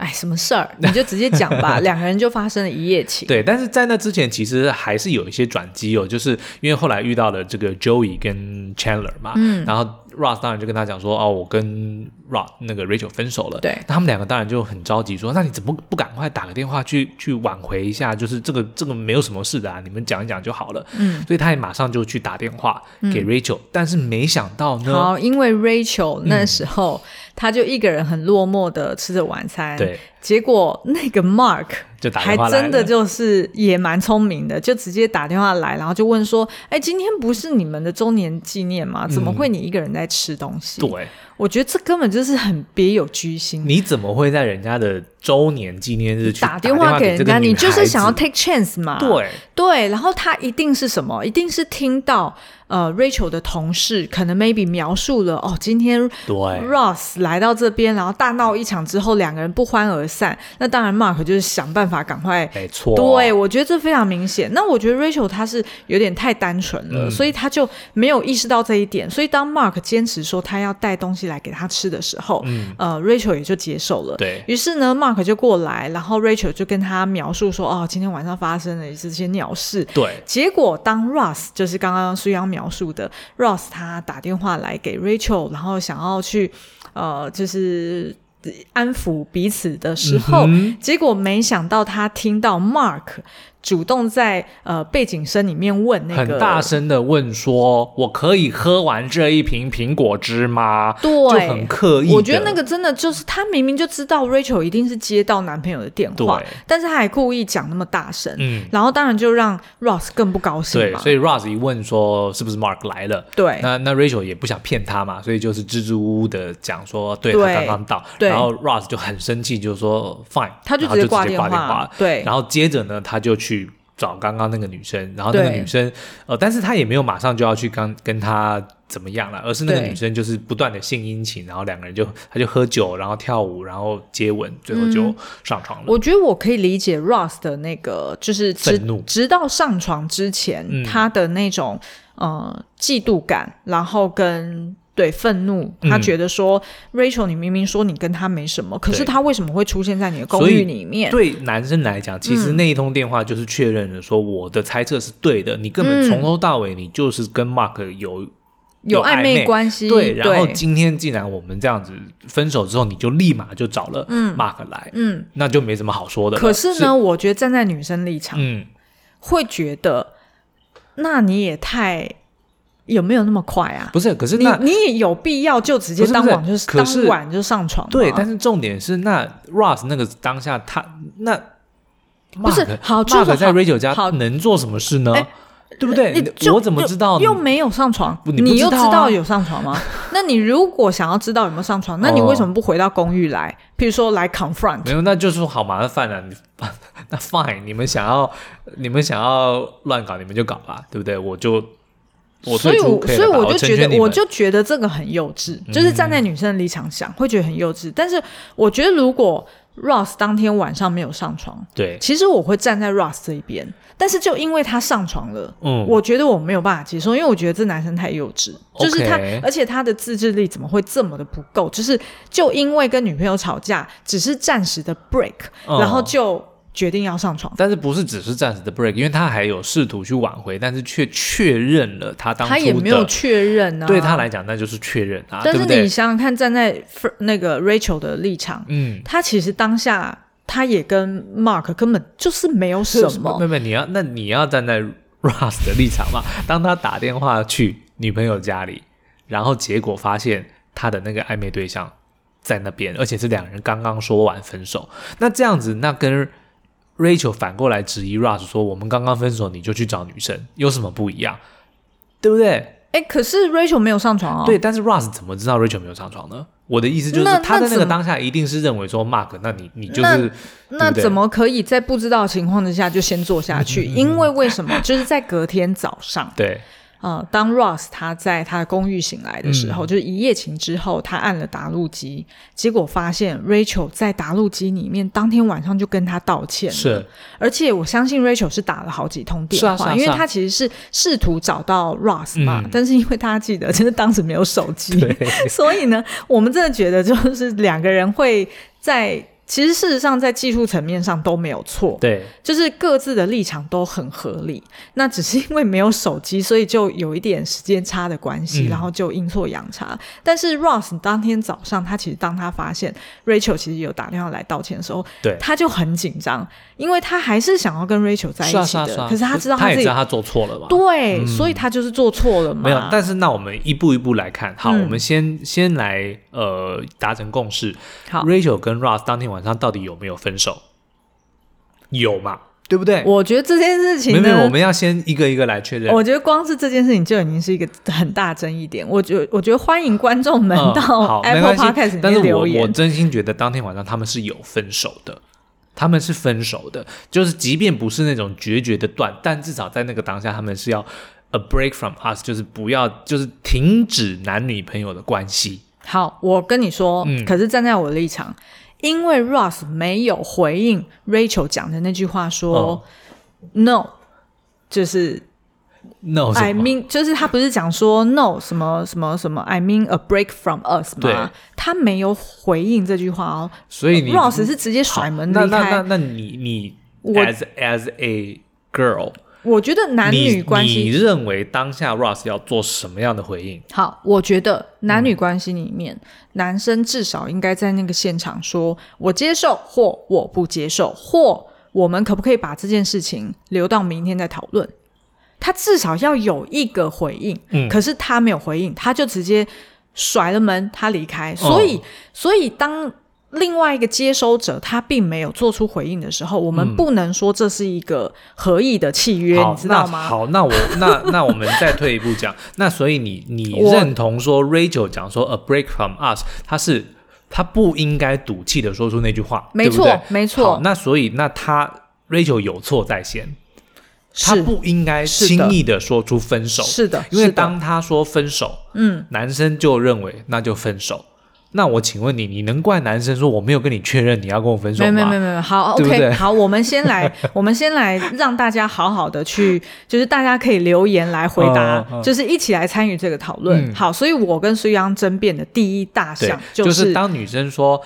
哎，什么事儿？你就直接讲吧。两个人就发生了一夜情。对，但是在那之前，其实还是有一些转机哦，就是因为后来遇到了这个 Joey 跟 Chandler 嘛，嗯，然后 Ross 当然就跟他讲说，哦，我跟 Ross 那个 Rachel 分手了。对，那他们两个当然就很着急，说，那你怎么不赶快打个电话去去挽回一下？就是这个这个没有什么事的啊，你们讲一讲就好了。嗯，所以他也马上就去打电话给 Rachel，嗯，但是没想到呢，好，因为 Rachel 那时候。嗯他就一个人很落寞的吃着晚餐，对，结果那个 Mark 就打电话来，还真的就是也蛮聪明的，就直接打电话来，然后就问说：“哎，今天不是你们的周年纪念吗？怎么会你一个人在吃东西？”对，我觉得这根本就是很别有居心。你怎么会在人家的周年纪念日去打电话给人家？你就是想要 take chance 嘛？对对，然后他一定是什么？一定是听到。呃，Rachel 的同事可能 maybe 描述了哦，今天 Ross 来到这边，然后大闹一场之后，两个人不欢而散。那当然，Mark 就是想办法赶快，没错，对，我觉得这非常明显。那我觉得 Rachel 她是有点太单纯了，嗯，所以他就没有意识到这一点。所以当 Mark 坚持说他要带东西来给他吃的时候，嗯，呃，Rachel 也就接受了。对，于是呢，Mark 就过来，然后 Rachel 就跟他描述说，哦，今天晚上发生了这些鸟事。对，结果当 Ross 就是刚刚苏阳描。描述的 Ross，他打电话来给 Rachel，然后想要去呃，就是安抚彼此的时候，嗯，结果没想到他听到 Mark。主动在呃背景声里面问那个很大声的问说：“我可以喝完这一瓶苹果汁吗？”对，就很刻意。我觉得那个真的就是他明明就知道 Rachel 一定是接到男朋友的电话，对，但是他还故意讲那么大声，嗯，然后当然就让 Ross 更不高兴。对，所以 Ross 一问说是不是 Mark 来了，对，那那 Rachel 也不想骗他嘛，所以就是支支吾吾的讲说，对，对他刚刚到，然后 Ross 就很生气，就说 Fine，他就直接挂电话，对，然后接着呢，他就去。找刚刚那个女生，然后那个女生，呃，但是他也没有马上就要去跟跟他怎么样了，而是那个女生就是不断的献殷勤，然后两个人就他就喝酒，然后跳舞，然后接吻，最后就上床了。嗯，我觉得我可以理解 Ross 的那个就是直直到上床之前，嗯，他的那种呃嫉妒感，然后跟。对，愤怒，他觉得说、嗯、Rachel，你明明说你跟他没什么，可是他为什么会出现在你的公寓里面？对男生来讲，其实那一通电话就是确认了说我的猜测是对的，嗯、你根本从头到尾你就是跟 Mark 有有暧昧关系。对，然后今天既然我们这样子分手之后，你就立马就找了 Mark 来，嗯，那就没什么好说的。可是呢，是我觉得站在女生立场，嗯，会觉得那你也太。有没有那么快啊？不是，可是你你也有必要就直接当晚就是当晚就上床？对，但是重点是那 Ross 那个当下他那不是好，Mark 在 Rachel 家能做什么事呢？对不对？我怎么知道又没有上床？你又知道有上床吗？那你如果想要知道有没有上床，那你为什么不回到公寓来？譬如说来 confront？没有，那就是好麻烦啊！那 fine，你们想要你们想要乱搞，你们就搞吧，对不对？我就。所以，我所以我就觉得，我就觉得这个很幼稚，就是站在女生的立场想，会觉得很幼稚。但是，我觉得如果 Ross 当天晚上没有上床，对，其实我会站在 Ross 这一边。但是，就因为他上床了，嗯，我觉得我没有办法接受，因为我觉得这男生太幼稚，就是他，而且他的自制力怎么会这么的不够？就是就因为跟女朋友吵架，只是暂时的 break，然后就。决定要上床，但是不是只是暂时的 break，因为他还有试图去挽回，但是却确认了他当初的，他也没有确认啊。对他来讲，那就是确认啊。但是你想想看，站在那个 Rachel 的立场，嗯，他其实当下他也跟 Mark 根本就是没有什么。妹妹，你要那你要站在 Russ 的立场嘛？当他打电话去女朋友家里，然后结果发现他的那个暧昧对象在那边，而且是两人刚刚说完分手，那这样子，那跟 Rachel 反过来质疑 Russ 说：“我们刚刚分手，你就去找女生，有什么不一样？对不对？”哎，可是 Rachel 没有上床哦。对，但是 Russ 怎么知道 Rachel 没有上床呢？我的意思就是，他在那个当下一定是认为说，Mark，那你你就是那，那怎么可以在不知道的情况之下就先做下去？因为为什么？就是在隔天早上。对。呃，当 Ross 他在他的公寓醒来的时候，嗯、就是一夜情之后，他按了打录机，结果发现 Rachel 在打录机里面当天晚上就跟他道歉了。是，而且我相信 Rachel 是打了好几通电话，是啊是啊是啊，因为他其实是试图找到 Ross 嘛，嗯、但是因为他记得，其实当时没有手机，所以呢，我们真的觉得就是两个人会在。其实事实上，在技术层面上都没有错，对，就是各自的立场都很合理。那只是因为没有手机，所以就有一点时间差的关系，嗯、然后就阴错阳差。但是 Ross 当天早上，他其实当他发现 Rachel 其实有打电话来道歉的时候，对，他就很紧张，因为他还是想要跟 Rachel 在一起的。是啊是啊是啊，可是他知道他自己，他也知道他做错了嘛？对，嗯、所以他就是做错了嘛。没有，但是那我们一步一步来看，好，嗯、我们先先来呃达成共识。好，Rachel 跟 Ross 当天晚上到底有没有分手？有嘛？对不对？我觉得这件事情，没有，我们要先一个一个来确认。我觉得光是这件事情就已经是一个很大争议点。我觉，我觉得欢迎观众们到 Apple Podcast 里面留言。但是我我真心觉得当天晚上他们是有分手的，他们是分手的，就是即便不是那种决绝的断，但至少在那个当下，他们是要 a break from us，就是不要，就是停止男女朋友的关系。好，我跟你说，嗯，可是站在我的立场。因为 Ross 没有回应 Rachel 讲的那句话说，No，就是 No，I mean，就是他不是讲说 No 什么什么什么，I mean a break from us 吗？对他没有回应这句话哦。所以你 Ross 是直接甩门离开。那那那，那你你 as as a girl。我觉得男女关系，你认为当下 Russ 要做什么样的回应？好，我觉得男女关系里面，嗯、男生至少应该在那个现场说：“我接受，或我不接受，或我们可不可以把这件事情留到明天再讨论？”他至少要有一个回应。嗯，可是他没有回应，他就直接甩了门，他离开。所以，哦、所以当。另外一个接收者他并没有做出回应的时候，我们不能说这是一个合意的契约，嗯、你知道吗？好，那我那那我们再退一步讲，那所以你你认同说 Rachel 讲说 a break from us，他是他不应该赌气的说出那句话，没错，对对？没错。那所以那他 Rachel 有错在先，他不应该轻易的说出分手，是的，因为当他说分手，嗯，男生就认为那就分手。那我请问你，你能怪男生说我没有跟你确认你要跟我分手吗？没有没有没有，好，OK，好，我们先来，我们先来让大家好好的去，就是大家可以留言来回答，就是一起来参与这个讨论。嗯、好，所以我跟苏央争辩的第一大项就是，就是当女生说。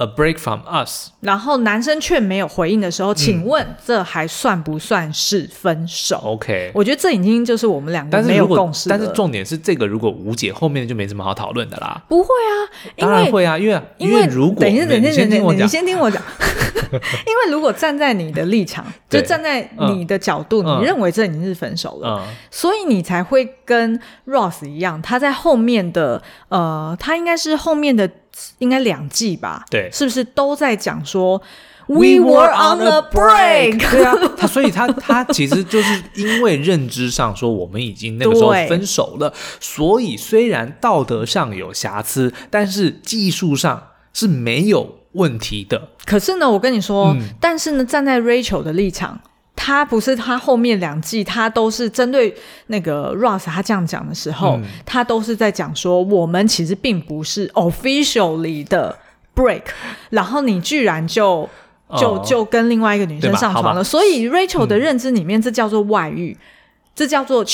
A break from us，然后男生却没有回应的时候，请问这还算不算是分手？OK，我觉得这已经就是我们两个没有共识。但是重点是这个如果无解，后面就没什么好讨论的啦。不会啊，当然会啊，因为因为如果等一下，等一下，等一下，你先听我讲。因为如果站在你的立场，就站在你的角度，你认为这已经是分手了，所以你才会跟 Ross 一样，他在后面的呃，他应该是后面的。应该两季吧？对，是不是都在讲说 We were on a break？对啊，他所以他他其实就是因为认知上说我们已经那个时候分手了，所以虽然道德上有瑕疵，但是技术上是没有问题的。可是呢，我跟你说，嗯、但是呢，站在 Rachel 的立场。他不是他后面两季，他都是针对那个 Ross 他这样讲的时候，嗯、他都是在讲说，我们其实并不是 officially 的 break，然后你居然就就就跟另外一个女生上床了，所以 Rachel 的认知里面，这叫做外遇。嗯这叫做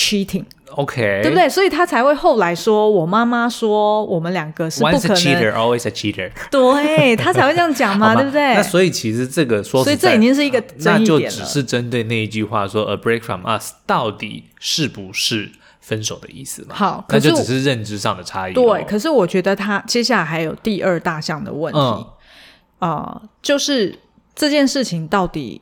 cheating，OK，对不对？所以他才会后来说，我妈妈说我们两个是不可能。Once a cheater, always a cheater。对，他才会这样讲嘛，对不对？那所以其实这个说，所以这已经是一个争议点了。那就只是针对那一句话说，a break from us 到底是不是分手的意思嘛？好，那就只是认知上的差异。对，可是我觉得他接下来还有第二大项的问题啊，就是这件事情到底。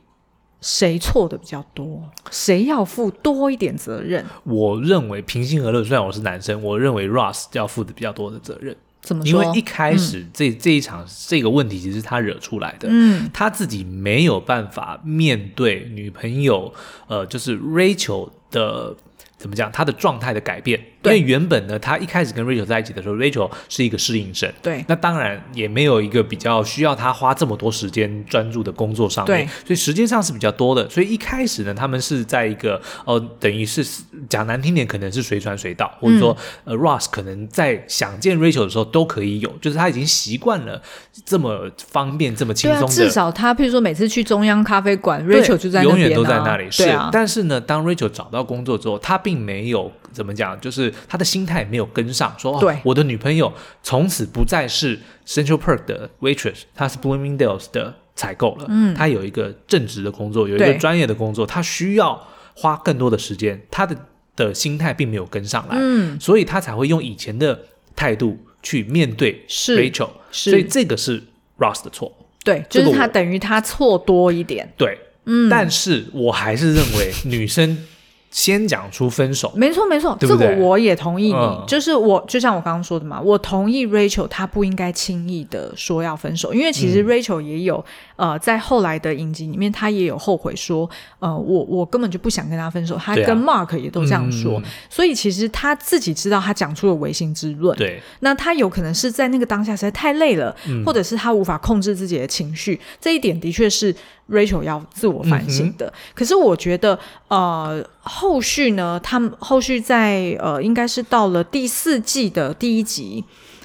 谁错的比较多？谁要负多一点责任？我认为平心而论，虽然我是男生，我认为 Russ 要负的比较多的责任。怎么说？因为一开始、嗯、这这一场这个问题其实是他惹出来的，嗯，他自己没有办法面对女朋友，呃，就是 Rachel 的。怎么讲？他的状态的改变，对因为原本呢，他一开始跟 Rachel 在一起的时候，Rachel 是一个适应生，对，那当然也没有一个比较需要他花这么多时间专注的工作上面，对，所以时间上是比较多的。所以一开始呢，他们是在一个呃，等于是讲难听点，可能是随传随到，或者说、嗯、呃，Ross 可能在想见 Rachel 的时候都可以有，就是他已经习惯了这么方便、这么轻松的。至少他，譬如说每次去中央咖啡馆，Rachel 就在永远都在那里。是，啊、但是呢，当 Rachel 找到工作之后，他并并没有怎么讲，就是他的心态没有跟上，说对、哦、我的女朋友从此不再是 Central Park 的 waitress，她是 Bloomingdale's 的采购了。嗯，她有一个正职的工作，有一个专业的工作，她需要花更多的时间，她的的心态并没有跟上来，嗯，所以她才会用以前的态度去面对 Rachel，是，所以这个是 Ross 的错，对，就是他等于他错多一点，对，嗯，但是我还是认为女生。先讲出分手，没错没错，对对这个我也同意你。嗯、就是我就像我刚刚说的嘛，我同意 Rachel 她不应该轻易的说要分手，因为其实 Rachel 也有、嗯、呃在后来的影集里面，她也有后悔说，呃我我根本就不想跟他分手，她跟 Mark 也都这样说，啊嗯、所以其实她自己知道她讲出了违心之论。对，那她有可能是在那个当下实在太累了，嗯、或者是她无法控制自己的情绪，这一点的确是。Rachel 要自我反省的，嗯、可是我觉得，呃，后续呢，他们后续在呃，应该是到了第四季的第一集。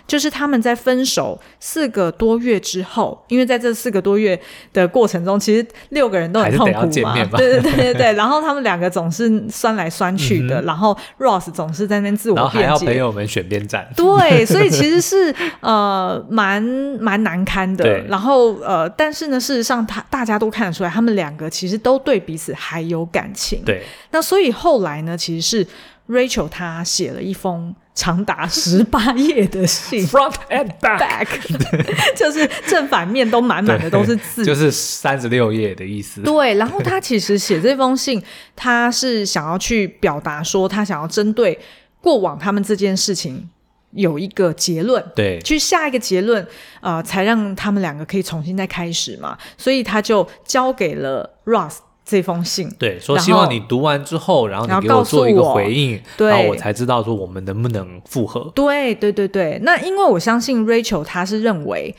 就是他们在分手四个多月之后，因为在这四个多月的过程中，其实六个人都很痛苦嘛。对对对 对对。然后他们两个总是酸来酸去的，嗯、然后 Ross 总是在那边自我辩解。然后还要朋友们选边站。对，所以其实是呃蛮蛮难堪的。然后呃，但是呢，事实上他大家都看得出来，他们两个其实都对彼此还有感情。对。那所以后来呢，其实是 Rachel 她写了一封。长达十八页的信，front and back，就是正反面都满满的都是字，就是三十六页的意思。对，然后他其实写这封信，他是想要去表达说，他想要针对过往他们这件事情有一个结论，对，去下一个结论，呃，才让他们两个可以重新再开始嘛。所以他就交给了 Ross。这封信，对，说希望你读完之后，然后你给我做一个回应，对，然后我才知道说我们能不能复合。对，对，对，对。那因为我相信 Rachel，她是认为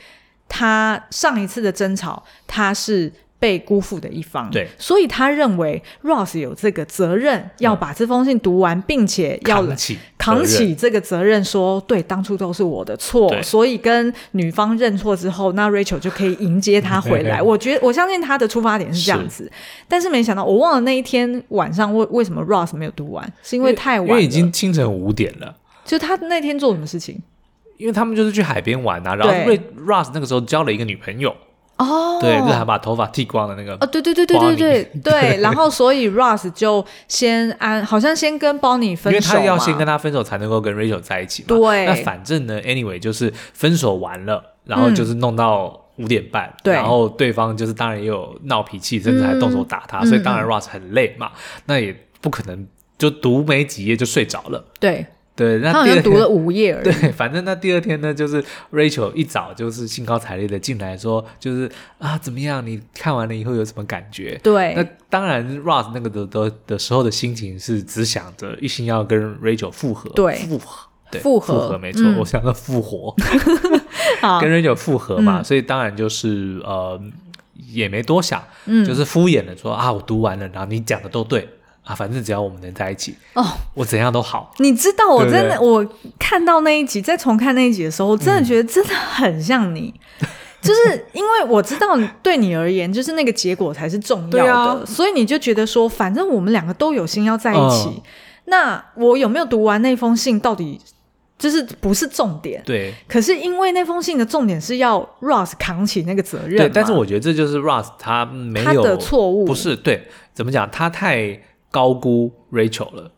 她上一次的争吵，她是被辜负的一方，对，所以他认为 Ross 有这个责任要把这封信读完，嗯、并且要扛起扛起这个责任说，说对，当初都是我的错，所以跟女方认错之后，那 Rachel 就可以迎接他回来。我觉得我相信他的出发点是这样子，是。但是没想到，我忘了那一天晚上为为什么 Ross 没有读完，是因为太晚了，因为已经清晨五点了。就他那天做什么事情？因为他们就是去海边玩啊，然后因为 Ross 那个时候交了一个女朋友。哦，对，就是还把头发剃光的那个。哦，对对对对对对 对。然后，所以 Ross 就先安，好像先跟 Bonnie 分手，因为他要先跟他分手才能够跟 Rachel 在一起嘛。对。那反正呢，anyway 就是分手完了，然后就是弄到五点半，对。然后对方就是当然也有闹脾气，甚至还动手打他，所以当然 Ross 很累嘛，那也不可能就读没几页就睡着了。对。对，那他好像读了五页而已。对，反正那第二天呢，就是 Rachel 一早就是兴高采烈的进来说，就是啊，怎么样？你看完了以后有什么感觉？对。那当然，Ross 那个的的的时候的心情是只想着一心要跟 Rachel 复合。对，复合，对，复合，复合，没错。嗯、我想要复活，跟 Rachel 复合嘛，嗯、所以当然就是呃，也没多想，嗯、就是敷衍的说啊，我读完了，然后你讲的都对。啊，反正只要我们能在一起哦，我怎样都好。你知道，我真的，对对我看到那一集，再重看那一集的时候，我真的觉得真的很像你，嗯、就是因为我知道对你而言，就是那个结果才是重要的，啊、所以你就觉得说，反正我们两个都有心要在一起，嗯、那我有没有读完那封信，到底就是不是重点？对。可是因为那封信的重点是要 Ross 扛起那个责任，对。但是我觉得这就是 Ross 他没有他的错误，不是对？怎么讲？他太。高估 Rachel 了。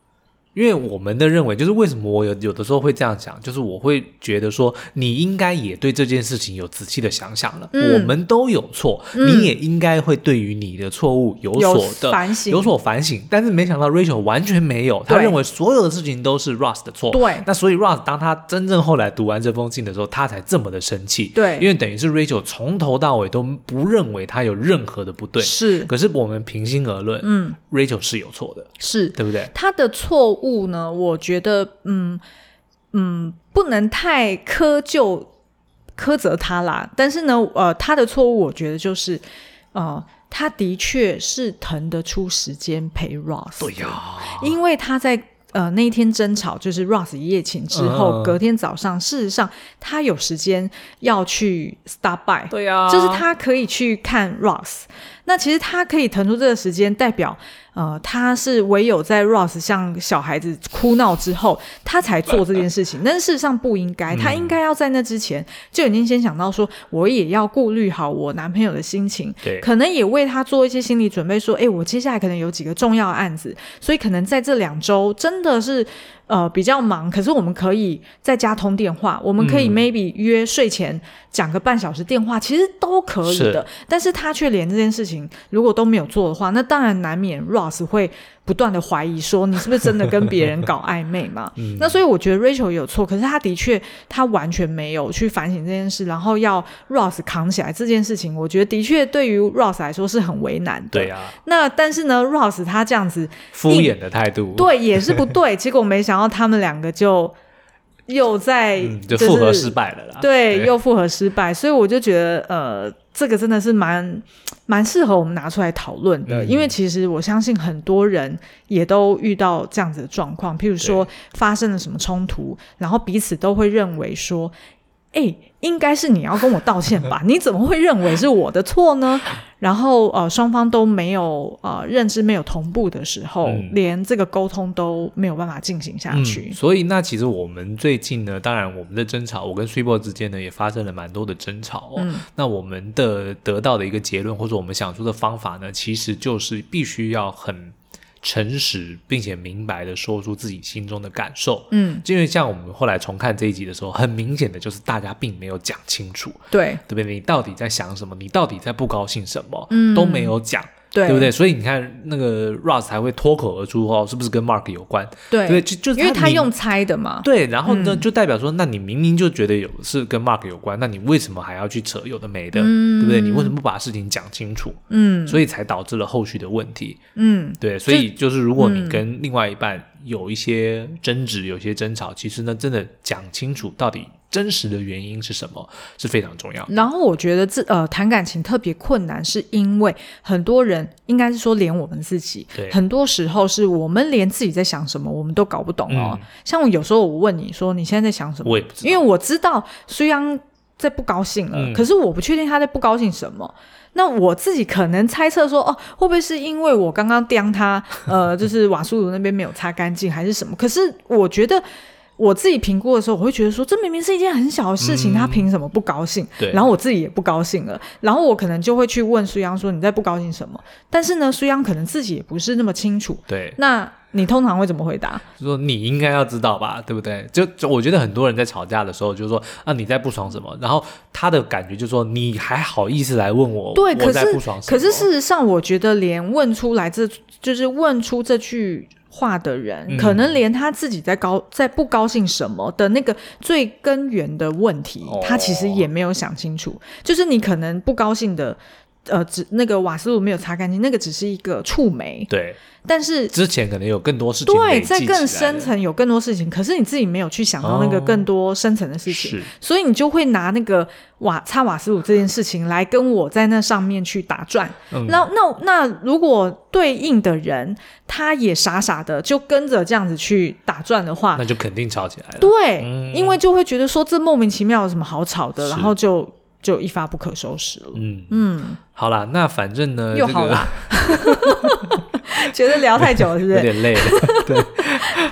因为我们的认为，就是为什么我有有的时候会这样讲，就是我会觉得说，你应该也对这件事情有仔细的想想了。嗯、我们都有错，嗯、你也应该会对于你的错误有所的有反省，有所反省。但是没想到 Rachel 完全没有，他认为所有的事情都是 Russ 的错。对，那所以 Russ 当他真正后来读完这封信的时候，他才这么的生气。对，因为等于是 Rachel 从头到尾都不认为他有任何的不对。是，可是我们平心而论，嗯，Rachel 是有错的，是对不对？他的错误呢，我。觉得嗯嗯，不能太苛就苛责他啦。但是呢，呃，他的错误，我觉得就是，呃，他的确是腾得出时间陪 Ross。对呀，因为他在呃那一天争吵，就是 Ross 一夜情之后，嗯、隔天早上，事实上他有时间要去 stop by。对呀，就是他可以去看 Ross。那其实他可以腾出这个时间，代表。呃，他是唯有在 Ross 向小孩子哭闹之后，他才做这件事情。但是事实上不应该，他应该要在那之前就已经先想到说，我也要顾虑好我男朋友的心情，对，可能也为他做一些心理准备，说，哎，我接下来可能有几个重要案子，所以可能在这两周真的是。呃，比较忙，可是我们可以在家通电话，我们可以 maybe 约睡前讲个半小时电话，嗯、其实都可以的。是但是他却连这件事情如果都没有做的话，那当然难免 Ross 会。不断的怀疑说，你是不是真的跟别人搞暧昧嘛？嗯、那所以我觉得 Rachel 有错，可是他的确他完全没有去反省这件事，然后要 Ross 扛起来这件事情，我觉得的确对于 Ross 来说是很为难的。对啊。那但是呢，Ross 他这样子敷衍的态度，对，也是不对。结果没想到他们两个就又在、嗯、就复合失败了啦。对，对又复合失败，所以我就觉得呃。这个真的是蛮蛮适合我们拿出来讨论的，嗯、因为其实我相信很多人也都遇到这样子的状况，譬如说发生了什么冲突，然后彼此都会认为说，哎，应该是你要跟我道歉吧？你怎么会认为是我的错呢？然后呃，双方都没有呃认知没有同步的时候，嗯、连这个沟通都没有办法进行下去。嗯、所以那其实我们最近呢，当然我们的争吵，我跟 Super 之间呢也发生了蛮多的争吵、哦。嗯、那我们的得到的一个结论，或者我们想出的方法呢，其实就是必须要很。诚实并且明白的说出自己心中的感受，嗯，因为像我们后来重看这一集的时候，很明显的就是大家并没有讲清楚，对，对不对？你到底在想什么？你到底在不高兴什么？嗯，都没有讲。对，对不对？所以你看，那个 Ross 才会脱口而出哦，是不是跟 Mark 有关？对，对，就就因为他用猜的嘛。对，然后呢，嗯、就代表说，那你明明就觉得有是跟 Mark 有关，那你为什么还要去扯有的没的？嗯、对不对？你为什么不把事情讲清楚？嗯，所以才导致了后续的问题。嗯，对，所以就是如果你跟另外一半有一些争执、有些争吵，其实呢，真的讲清楚到底。真实的原因是什么是非常重要。然后我觉得这呃谈感情特别困难，是因为很多人应该是说连我们自己，很多时候是我们连自己在想什么我们都搞不懂哦。嗯、像我有时候我问你说你现在在想什么，我也不知道，因为我知道苏央在不高兴了，嗯、可是我不确定他在不高兴什么。那我自己可能猜测说哦，会不会是因为我刚刚刁他，呃，就是瓦苏炉那边没有擦干净，还是什么？可是我觉得。我自己评估的时候，我会觉得说，这明明是一件很小的事情，嗯、他凭什么不高兴？对。然后我自己也不高兴了，然后我可能就会去问苏央说：“你在不高兴什么？”但是呢，苏央可能自己也不是那么清楚。对。那你通常会怎么回答？就说你应该要知道吧，对不对？就就我觉得很多人在吵架的时候，就是说啊，你在不爽什么？然后他的感觉就是说，你还好意思来问我？对，我在不爽什么？可是可是事实上，我觉得连问出来这就是问出这句。话的人，嗯、可能连他自己在高在不高兴什么的那个最根源的问题，哦、他其实也没有想清楚。就是你可能不高兴的，呃，只那个瓦斯炉没有擦干净，那个只是一个触媒。对。但是之前可能有更多事情，对，在更深层有更多事情，可是你自己没有去想到那个更多深层的事情，哦、所以你就会拿那个瓦擦瓦斯炉这件事情来跟我在那上面去打转。嗯、那那那如果对应的人他也傻傻的就跟着这样子去打转的话，那就肯定吵起来了。对，嗯、因为就会觉得说这莫名其妙有什么好吵的，然后就就一发不可收拾了。嗯嗯，嗯好啦，那反正呢，又好啦。觉得聊太久了，是不是？有点累了。对，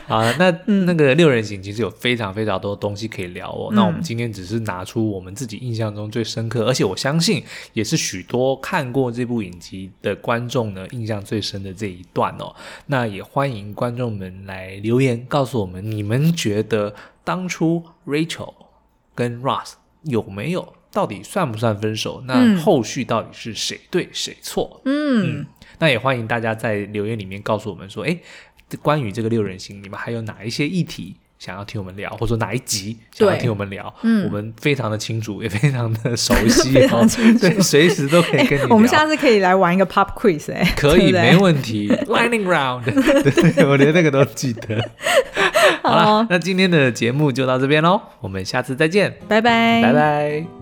好，那、嗯、那个六人行其实有非常非常多东西可以聊哦。嗯、那我们今天只是拿出我们自己印象中最深刻，而且我相信也是许多看过这部影集的观众呢印象最深的这一段哦。那也欢迎观众们来留言告诉我们，你们觉得当初 Rachel 跟 Ross 有没有到底算不算分手？那后续到底是谁对谁错？嗯。嗯那也欢迎大家在留言里面告诉我们说，哎，关于这个六人行，你们还有哪一些议题想要听我们聊，或者说哪一集想要听我们聊？嗯，我们非常的清楚，也非常的熟悉，非常清楚，对，随时都可以 跟你聊。我们下次可以来玩一个 pop quiz，哎，可以，没问题，Lightning Round，对，我连那个都记得。好了，那今天的节目就到这边喽，我们下次再见，拜拜，拜拜。